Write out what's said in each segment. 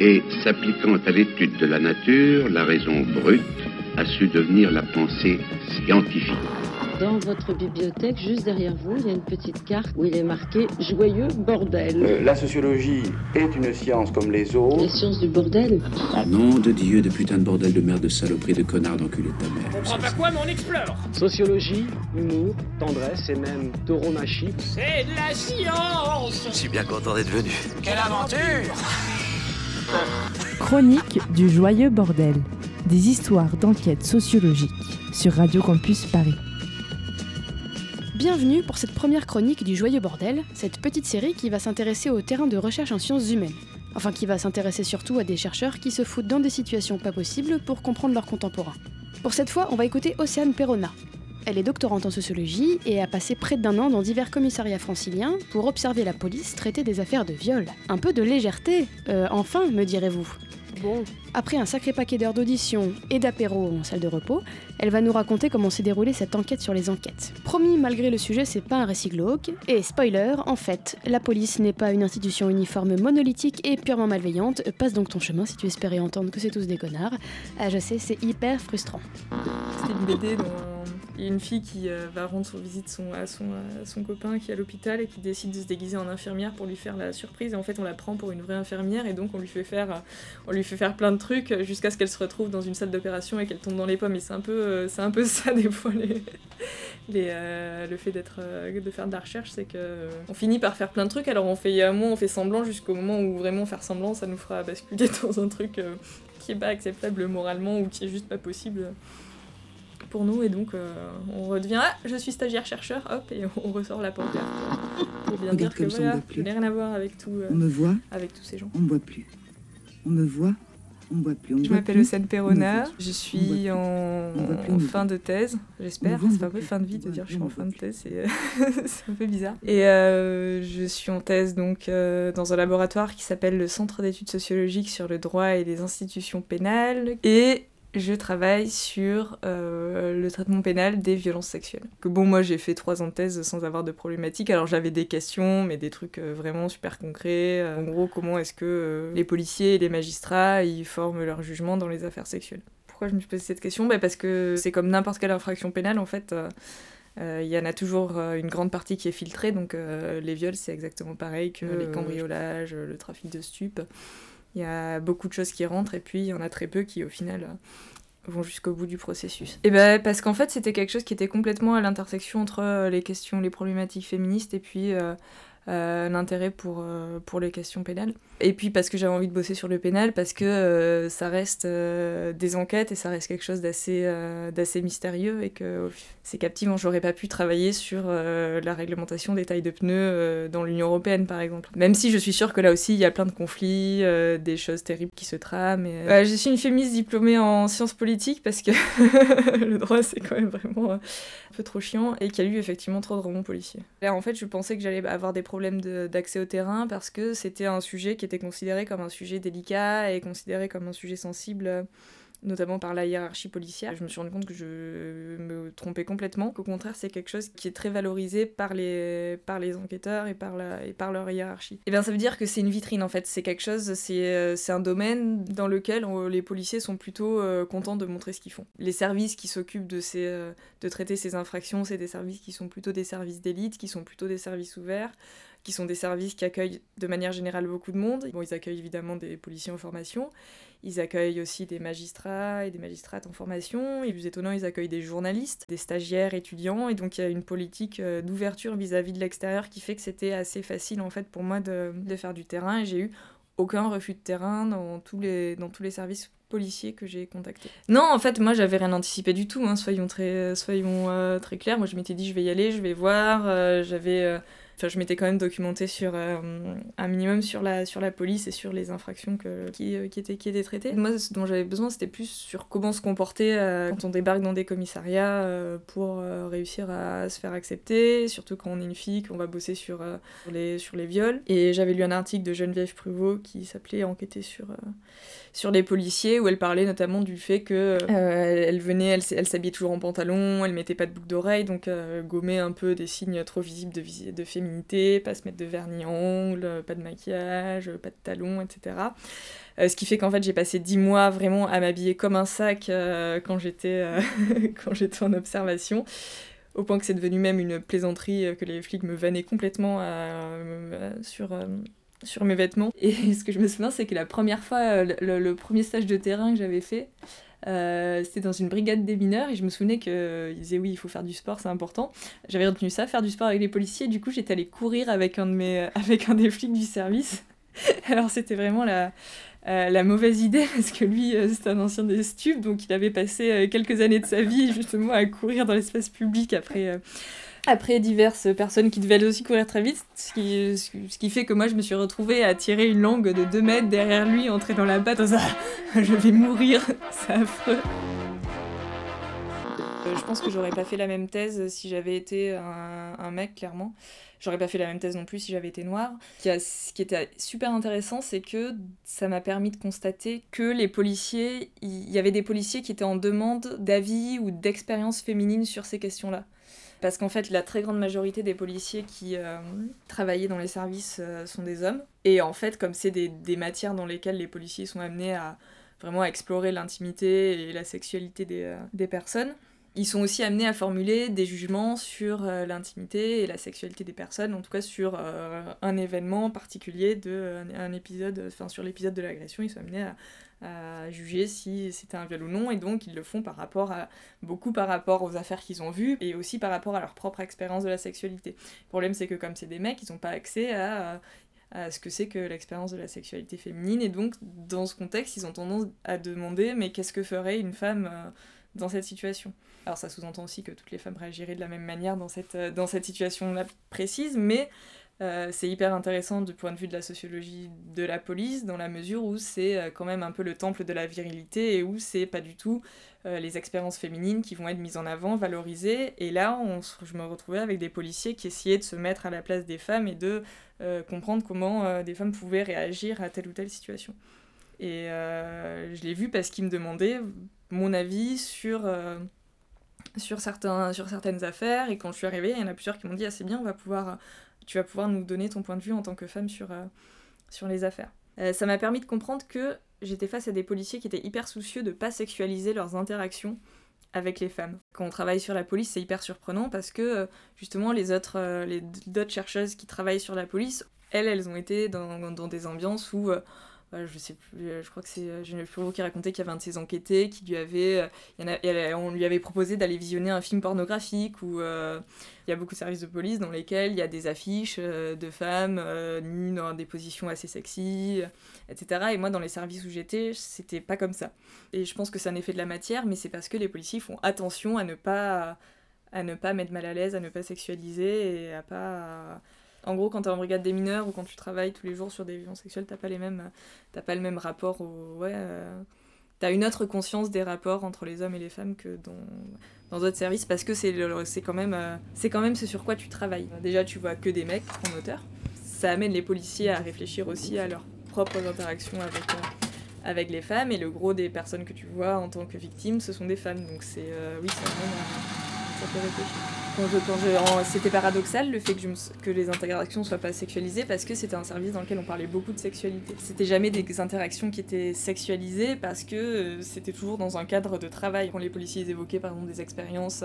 Et s'appliquant à l'étude de la nature, la raison brute a su devenir la pensée scientifique. Dans votre bibliothèque, juste derrière vous, il y a une petite carte où il est marqué Joyeux bordel. Euh, la sociologie est une science comme les autres. Les sciences du bordel? Nom de Dieu, de putain de bordel, de merde, de saloperie, de connard, d'enculé de ta mère. comprends pas quoi, mais on explore Sociologie, humour, tendresse et même tauromachie. C'est de la science Je suis bien content d'être venu. Quelle aventure Chronique du joyeux bordel. Des histoires d'enquête sociologique sur Radio Campus Paris. Bienvenue pour cette première chronique du Joyeux Bordel, cette petite série qui va s'intéresser au terrain de recherche en sciences humaines. Enfin, qui va s'intéresser surtout à des chercheurs qui se foutent dans des situations pas possibles pour comprendre leurs contemporains. Pour cette fois, on va écouter Océane Perrona. Elle est doctorante en sociologie et a passé près d'un an dans divers commissariats franciliens pour observer la police traiter des affaires de viol. Un peu de légèreté, euh, enfin, me direz-vous. Bon, après un sacré paquet d'heures d'audition et d'apéro en salle de repos, elle va nous raconter comment s'est déroulée cette enquête sur les enquêtes. Promis, malgré le sujet, c'est pas un récit glauque. Et spoiler, en fait, la police n'est pas une institution uniforme monolithique et purement malveillante. Passe donc ton chemin si tu espérais entendre que c'est tous des connards. Ah, je sais, c'est hyper frustrant. C'était une BD dont il y a une fille qui euh, va rendre son visite à, son, à copain qui est à l'hôpital et qui décide de se déguiser en infirmière pour lui faire la surprise. Et en fait, on la prend pour une vraie infirmière et donc on lui fait faire, euh, on lui fait faire plein de trucs jusqu'à ce qu'elle se retrouve dans une salle d'opération et qu'elle tombe dans les pommes. Et c'est un peu, euh, ça des fois le fait d'être, de faire de la recherche, c'est que on finit par faire plein de trucs. Alors on fait un moment, on fait semblant jusqu'au moment où vraiment faire semblant, ça nous fera basculer dans un truc qui est pas acceptable moralement ou qui est juste pas possible pour nous et donc euh, on redevient ah je suis stagiaire chercheur hop et on ressort la pancarte euh, pour bien Regarde dire que comme voilà je n'ai rien à voir avec tout euh, On me voit, avec tous ces gens. on me voit plus. On me voit, on me voit plus. On Je m'appelle Océane voit je suis en, fin de thèse, j'espère. C'est peu voit fin de vie de dire voit je suis en on fin de thèse, c'est c'est un peu bizarre. Et euh, je suis en thèse donc euh, dans un laboratoire qui s'appelle le Centre d'études sociologiques sur le droit et les institutions pénales. Et je travaille sur euh, le traitement pénal des violences sexuelles. Que bon, moi j'ai fait trois ans de thèse sans avoir de problématique. Alors j'avais des questions, mais des trucs euh, vraiment super concrets. Euh, en gros, comment est-ce que les policiers et les magistrats ils forment leur jugement dans les affaires sexuelles Pourquoi je me suis posé cette question? Bah, Parce que c'est comme n'importe quelle infraction pénale en fait. Il y en a toujours une grande partie qui est filtrée, donc les viols c'est exactement pareil que les cambriolages, le trafic de stupes. Il y a beaucoup de choses qui rentrent et puis il y en a très peu qui au final euh, vont jusqu'au bout du processus. Et ben parce qu'en fait c'était quelque chose qui était complètement à l'intersection entre euh, les questions, les problématiques féministes et puis euh, euh, l'intérêt pour, euh, pour les questions pénales. Et puis parce que j'avais envie de bosser sur le pénal, parce que euh, ça reste euh, des enquêtes et ça reste quelque chose d'assez euh, d'assez mystérieux et que c'est captivant. J'aurais pas pu travailler sur euh, la réglementation des tailles de pneus euh, dans l'Union Européenne par exemple. Même si je suis sûre que là aussi il y a plein de conflits, euh, des choses terribles qui se trament. Euh, je suis une féministe diplômée en sciences politiques parce que le droit c'est quand même vraiment euh, un peu trop chiant et qu'il y a eu effectivement trop de romans policiers. Là en fait je pensais que j'allais avoir des problèmes d'accès au terrain parce que c'était un sujet qui était considéré comme un sujet délicat et considéré comme un sujet sensible. Euh, notamment par la hiérarchie policière. Je me suis rendu compte que je me trompais complètement, qu'au contraire c'est quelque chose qui est très valorisé par les, par les enquêteurs et par, la, et par leur hiérarchie. Et bien ça veut dire que c'est une vitrine en fait, c'est quelque chose, c'est euh, un domaine dans lequel on- les policiers sont plutôt euh, contents de montrer ce qu'ils font. Les services qui s'occupent de, euh, de traiter ces infractions, c'est des services qui sont plutôt des services d'élite, qui sont plutôt des services ouverts qui sont des services qui accueillent de manière générale beaucoup de monde. Bon, ils accueillent évidemment des policiers en formation, ils accueillent aussi des magistrats et des magistrates en formation, et plus étonnant, ils accueillent des journalistes, des stagiaires, étudiants, et donc il y a une politique euh, d'ouverture vis-à-vis de l'extérieur qui fait que c'était assez facile en fait pour moi de, faire du terrain, et j'ai eu aucun refus de terrain dans tous les, dans tous les services policiers que j'ai contactés. Non, en fait, moi, j'avais rien anticipé du tout, hein, soyons, très, soyons euh, très clairs. Moi, je m'étais dit, je vais y aller, je vais voir. euh, j'avais... Enfin, je m'étais quand même documentée sur euh, un minimum sur la, sur la police et sur les infractions que, qui, euh, qui, étaient, qui traitées. Moi, ce dont j'avais besoin, c'était plus sur comment se comporter euh, quand on débarque dans des commissariats pour réussir à se faire accepter, surtout quand on est une fille, qu'on va bosser sur, les, sur les viols. Et j'avais lu un article de Geneviève Pruvot qui s'appelait Enquêter sur, sur les policiers, où elle parlait notamment du fait que euh, elle venait, elle, elle s'habillait toujours en pantalon, elle mettait pas de boucle d'oreille, donc euh, gommait un peu des signes trop visibles de, de féminité, pas se mettre de vernis ongles, pas de maquillage, pas de talons, etc. Euh, ce qui fait qu'en fait, j'ai passé dix mois vraiment à m'habiller comme un sac euh, quand j'étais euh, quand j'étais en observation au point que c'est devenu même une plaisanterie que les flics me vannaient complètement sur, sur mes vêtements. Et ce que je me souviens, c'est que la première fois, le, premier stage de terrain que j'avais fait, c'était dans une brigade des mineurs et je me souvenais qu'ils disaient oui, il faut faire du sport, c'est important. J'avais retenu ça, faire du sport avec les policiers. Du coup, j'étais allée courir avec un, de mes, avec un des flics du service. Alors, c'était vraiment la, euh, la mauvaise idée, parce que lui, euh, c'est un ancien des stupes, donc il avait passé euh, quelques années de sa vie justement à courir dans l'espace public après, après diverses personnes qui devaient aussi courir très vite, ce qui, fait que moi je me suis retrouvée à tirer une langue de 2 mètres derrière lui, entrer dans la batte, en je vais mourir, c'est affreux. Je pense que j'aurais pas fait la même thèse si j'avais été un, mec, clairement. J'aurais pas fait la même thèse non plus si j'avais été noire. Ce qui était super intéressant, c'est que ça m'a permis de constater que les policiers, il y avait des policiers qui étaient en demande d'avis ou d'expérience féminine sur ces questions-là. Parce qu'en fait, la très grande majorité des policiers qui euh, travaillaient dans les services euh, sont des hommes. Et en fait, comme c'est des, matières dans lesquelles les policiers sont amenés à vraiment explorer l'intimité et la sexualité des, euh, des personnes, ils sont aussi amenés à formuler des jugements sur euh, l'intimité et la sexualité des personnes, en tout cas sur euh, un événement particulier de un, épisode, enfin sur l'épisode de l'agression, ils sont amenés à, juger si c'était un viol ou non, et donc ils le font par rapport à beaucoup par rapport aux affaires qu'ils ont vues et aussi par rapport à leur propre expérience de la sexualité. Le problème c'est que comme c'est des mecs, ils n'ont pas accès à ce que c'est que l'expérience de la sexualité féminine et donc dans ce contexte ils ont tendance à demander mais qu'est-ce que ferait une femme euh, dans cette situation alors ça sous-entend aussi que toutes les femmes réagiraient de la même manière dans cette, euh, dans cette situation-là précise, mais euh, c'est hyper intéressant du point de vue de la sociologie de la police, dans la mesure où c'est euh, quand même un peu le temple de la virilité et où c'est pas du tout les expériences féminines qui vont être mises en avant, valorisées. Et là, on, je me retrouvais avec des policiers qui essayaient de se mettre à la place des femmes et de comprendre comment des femmes pouvaient réagir à telle ou telle situation. Et je l'ai vu parce qu'ils me demandaient mon avis sur sur, certains, sur certaines affaires. Et quand je suis arrivée, il y en a plusieurs qui m'ont dit Ah, c'est bien, on va pouvoir, tu vas pouvoir nous donner ton point de vue en tant que femme sur, euh, sur les affaires. Euh, ça m'a permis de comprendre que j'étais face à des policiers qui étaient hyper soucieux de ne pas sexualiser leurs interactions avec les femmes. Quand on travaille sur la police, c'est hyper surprenant parce que euh, justement les autres, les chercheuses qui travaillent sur la police, elles, elles ont été dans, dans des ambiances où je sais plus, euh, je crois que c'est euh, Geneviève Puro qui racontait qu'il y avait un de ses enquêtés qui lui avait, euh, on lui avait proposé d'aller visionner un film pornographique où il y a beaucoup de services de police dans lesquels il y a des affiches de femmes nues dans des positions assez sexy, etc. Et moi, dans les services où j'étais, c'était pas comme ça. Et je pense que c'est un effet de la matière, mais c'est parce que les policiers font attention à ne pas à ne pas mettre mal à l'aise, à ne pas sexualiser et à pas en gros, quand tu es en brigade des mineurs ou quand tu travailles tous les jours sur des violences sexuelles, t'as pas les mêmes, t'as pas le même rapport au, ouais, euh, t'as une autre conscience des rapports entre les hommes et les femmes que dans dans d'autres services parce que c'est c'est quand même euh, c'est quand même ce sur quoi tu travailles. Déjà, tu vois que des mecs en moteur. Ça amène les policiers à réfléchir aussi à leurs propres interactions avec euh, avec les femmes et le gros des personnes que tu vois en tant que victime, ce sont des femmes. Donc c'est oui, ça, ça fait réfléchir c'était paradoxal le fait que, les interactions soient pas sexualisées parce que c'était un service dans lequel on parlait beaucoup de sexualité. C'était jamais des interactions qui étaient sexualisées parce que euh, c'était toujours dans un cadre de travail. Quand les policiers évoquaient par exemple des expériences,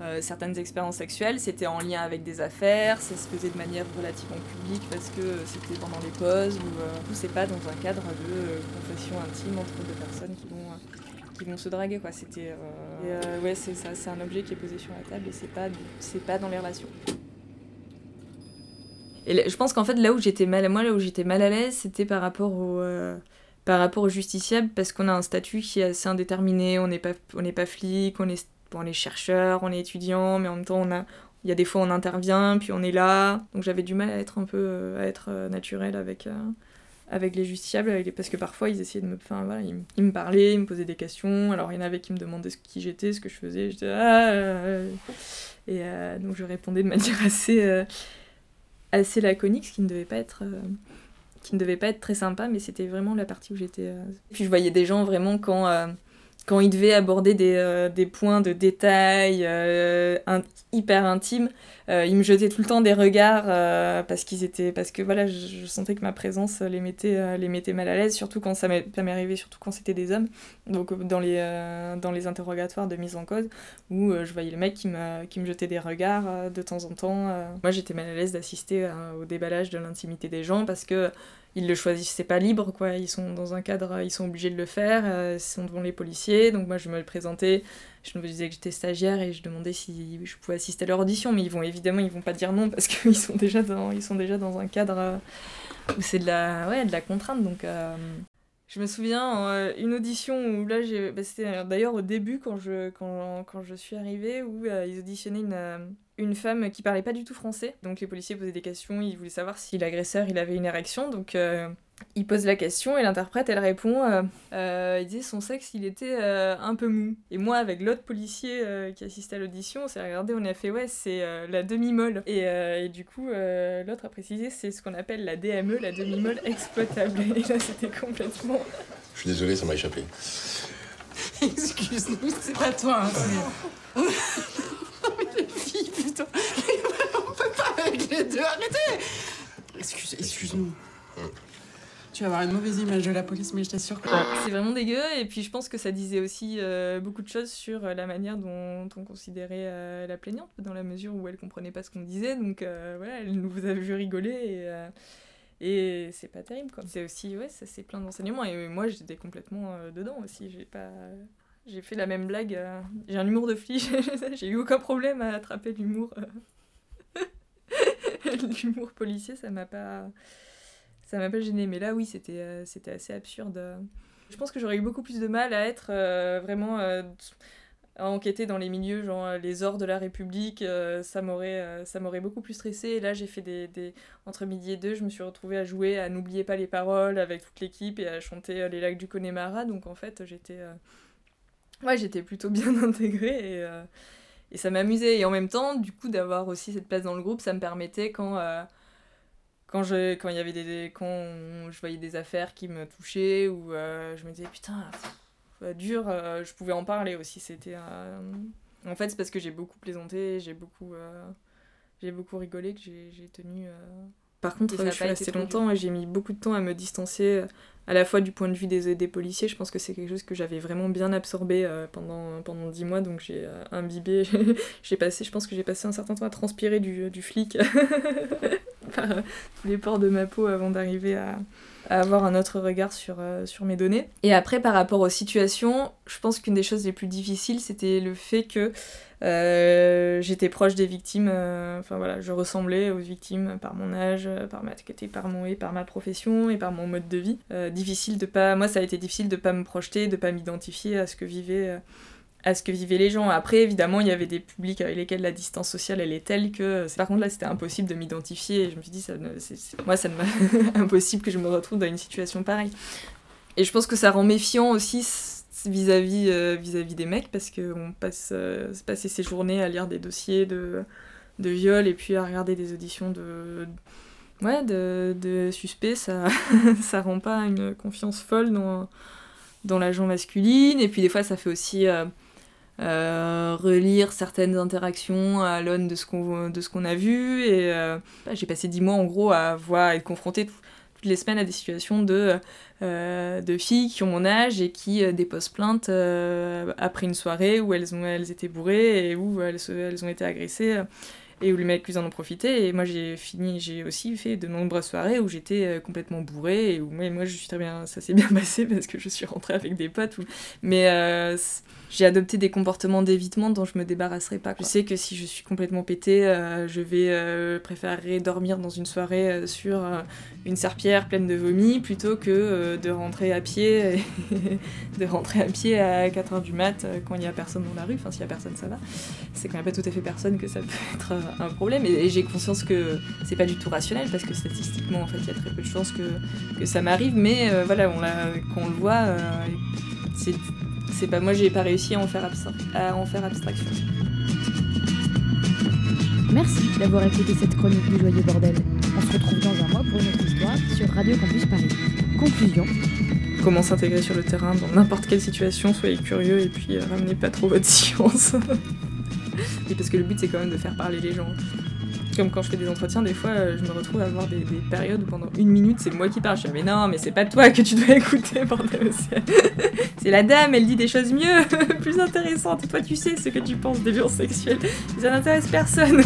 euh, certaines expériences sexuelles, c'était en lien avec des affaires, ça se faisait de manière relativement publique parce que c'était pendant les pauses ou euh, c'est pas dans un cadre de confession intime entre deux personnes qui vont qui vont se draguer quoi. C'était euh, euh, ouais c'est ça, c'est un objet qui est posé sur la table et c'est pas c'est pas dans les relations. Et je pense qu'en fait là où j'étais mal moi là où j'étais mal à l'aise c'était par rapport au euh, par rapport au justiciable parce qu'on a un statut qui est assez indéterminé, on n'est pas on n'est pas flic, on est on est chercheur, on est étudiant, mais en même temps on a il y a des fois on intervient puis on est là donc j'avais du mal à être un peu à être naturel avec avec les justiciables, parce que parfois ils essayaient de me. Enfin voilà, ils, me parlaient, ils me posaient des questions. Alors il y en avait qui me demandaient ce, qui j'étais, ce que je faisais. J'étais. Ah, euh, et euh, donc je répondais de manière assez, euh, assez laconique, ce qui ne devait pas être. qui ne devait pas être très sympa, mais c'était vraiment la partie où j'étais. Puis je voyais des gens vraiment quand quand il devait aborder des, euh, des points de détail euh, hyper intimes, euh, il me jetait tout le temps des regards parce qu'ils étaient parce que voilà, je, sentais que ma présence les mettait les mettait mal à l'aise, surtout quand ça m'est arrivé, surtout quand c'était des hommes. Donc dans les dans les interrogatoires de mise en cause où je voyais le mec qui me qui me jetait des regards de temps en temps. Moi, j'étais mal à l'aise d'assister au déballage de l'intimité des gens parce que ils le choisissaient pas libre quoi. Ils sont dans un cadre ils sont obligés de le faire euh, ils sont devant les policiers. Donc moi je me présentais je me disais que j'étais stagiaire et je demandais si je pouvais assister à leur audition. Mais ils vont évidemment ils vont pas dire non parce qu'ils sont déjà dans ils sont déjà dans un cadre euh, où c'est de la ouais de la contrainte. Donc euh, je me souviens euh, une audition où là j'ai bah, c'était euh, d'ailleurs au début quand je suis arrivée où euh, ils auditionnaient une femme qui parlait pas du tout français. Donc les policiers posaient des questions, ils voulaient savoir si l'agresseur il avait une érection. Donc il pose la question et l'interprète elle répond euh, euh, il disait son sexe il était euh, un peu mou. Et moi avec l'autre policier euh, qui assistait à l'audition, on s'est regardé, on a fait ouais c'est euh, la demi-molle. Et, euh, et du coup euh, l'autre a précisé c'est ce qu'on appelle la DME, la demi-molle exploitable. Et là c'était complètement... Je suis désolé, ça m'a échappé. Excuse-nous, c'est pas toi. Hein, c'est- les filles, putain. On peut pas avec les deux, arrêtez Excuse, excuse-nous. Tu vas avoir une mauvaise image de la police, mais je t'assure que... C'est vraiment dégueu, et puis je pense que ça disait aussi euh, beaucoup de choses sur euh, la manière dont on considérait euh, la plaignante, dans la mesure où elle comprenait pas ce qu'on disait, donc euh, voilà, elle nous a vu rigoler, et, euh, et c'est pas terrible, quoi. C'est aussi, ouais, ça c'est plein d'enseignements, et moi j'étais complètement euh, dedans aussi, j'ai pas... J'ai fait la même blague, euh, j'ai un humour de flic, j'ai eu aucun problème à attraper l'humour... euh, l'humour policier, ça m'a pas ça m'a pas gêné mais là oui c'était euh, c'était assez absurde. Je pense que j'aurais eu beaucoup plus de mal à être euh, vraiment euh, à enquêter dans les milieux genre les ors de la République euh, ça m'aurait beaucoup plus stressé et là j'ai fait des, des entre midi et deux je me suis retrouvée à jouer à n'oubliez pas les paroles avec toute l'équipe et à chanter les lacs du Connemara. Donc en fait j'étais ouais j'étais plutôt bien intégrée et et ça m'amusait. Et en même temps du coup d'avoir aussi cette place dans le groupe ça me permettait quand quand je quand il y avait des des- quand je voyais des affaires qui me touchaient ou euh, je me disais putain pff, dur euh, je pouvais en parler aussi. C'était euh, en fait c'est parce que j'ai beaucoup plaisanté j'ai beaucoup j'ai beaucoup rigolé que j'ai j'ai tenu par contre je suis restée longtemps et j'ai mis beaucoup de temps à me distancer à la fois du point de vue des, des policiers. Je pense que c'est quelque chose que j'avais vraiment bien absorbé pendant pendant dix mois. Donc j'ai imbibé j'ai passé je pense que j'ai passé un certain temps à transpirer du, du flic par tous les pores de ma peau avant d'arriver à, avoir un autre regard sur, euh, sur mes données. Et après, par rapport aux situations, je pense qu'une des choses les plus difficiles, c'était le fait que euh, j'étais proche des victimes. euh, Enfin voilà, je ressemblais aux victimes par mon âge, par ma par mon et par ma profession et par mon mode de vie. Difficile de pas, moi ça a été difficile de pas me projeter, de pas m'identifier à ce que vivaient. À ce que vivaient les gens. Après, évidemment, il y avait des publics avec lesquels la distance sociale, elle est telle que... Par contre, là, c'était impossible de m'identifier. Je me suis dit, ça ne- c'est- c'est- moi, ça m'a... impossible que je me retrouve dans une situation pareille. Et je pense que ça rend méfiant aussi vis-à-vis euh, vis-à-vis des mecs, parce qu'on passe euh, passer ses journées à lire des dossiers de, de viol et puis à regarder des auditions de... Ouais, de, de suspects, ça, ça rend pas une confiance folle dans, dans l'agent masculine. Et puis des fois, ça fait aussi... euh, euh, relire certaines interactions à l'aune de ce qu'on de a vu et euh, bah, j'ai passé dix mois en gros à voir être confrontée tout- toutes les semaines à des situations de euh, de filles qui ont mon âge et qui déposent plainte après une soirée où elles ont elles étaient bourrées et où elles elles ont été agressées et où les mecs en ont profité et moi j'ai fini j'ai aussi fait de nombreuses soirées où j'étais euh, complètement bourrée et où moi, je suis très bien ça s'est bien passé parce que je suis rentrée avec des potes mais euh, j'ai adopté des comportements d'évitement dont je me débarrasserai pas. Je sais que si je suis complètement pétée, euh, je vais préférer dormir dans une soirée sur une serpillière pleine de vomi plutôt que de rentrer à pied de rentrer à pied à 4h du mat quand il y a personne dans la rue. Enfin, s'il y a personne, ça va. C'est quand n'y a pas tout à fait personne que ça peut être un problème. Et, et j'ai conscience que c'est pas du tout rationnel parce que statistiquement, en fait, il y a très peu de chances que, que ça m'arrive. Mais euh, voilà, on l'a, quand on le voit, euh, c'est c'est pas moi j'ai pas réussi à en faire, abstra- à en faire abstraction. Merci d'avoir écouté cette chronique du Joyeux Bordel. On se retrouve dans un mois pour une autre histoire sur Radio Campus Paris. Conclusion. comment s'intégrer sur le terrain dans n'importe quelle situation, soyez curieux et puis euh, ramenez pas trop votre science. et parce que le but c'est quand même de faire parler les gens. Comme quand je fais des entretiens, des fois je me retrouve à avoir des, des périodes où pendant une minute c'est moi qui parle. Je suis mais non, mais c'est pas toi que tu dois écouter, bordel. C'est la dame, elle dit des choses mieux, plus intéressantes. Et toi tu sais ce que tu penses des violences sexuelles. Ça n'intéresse personne.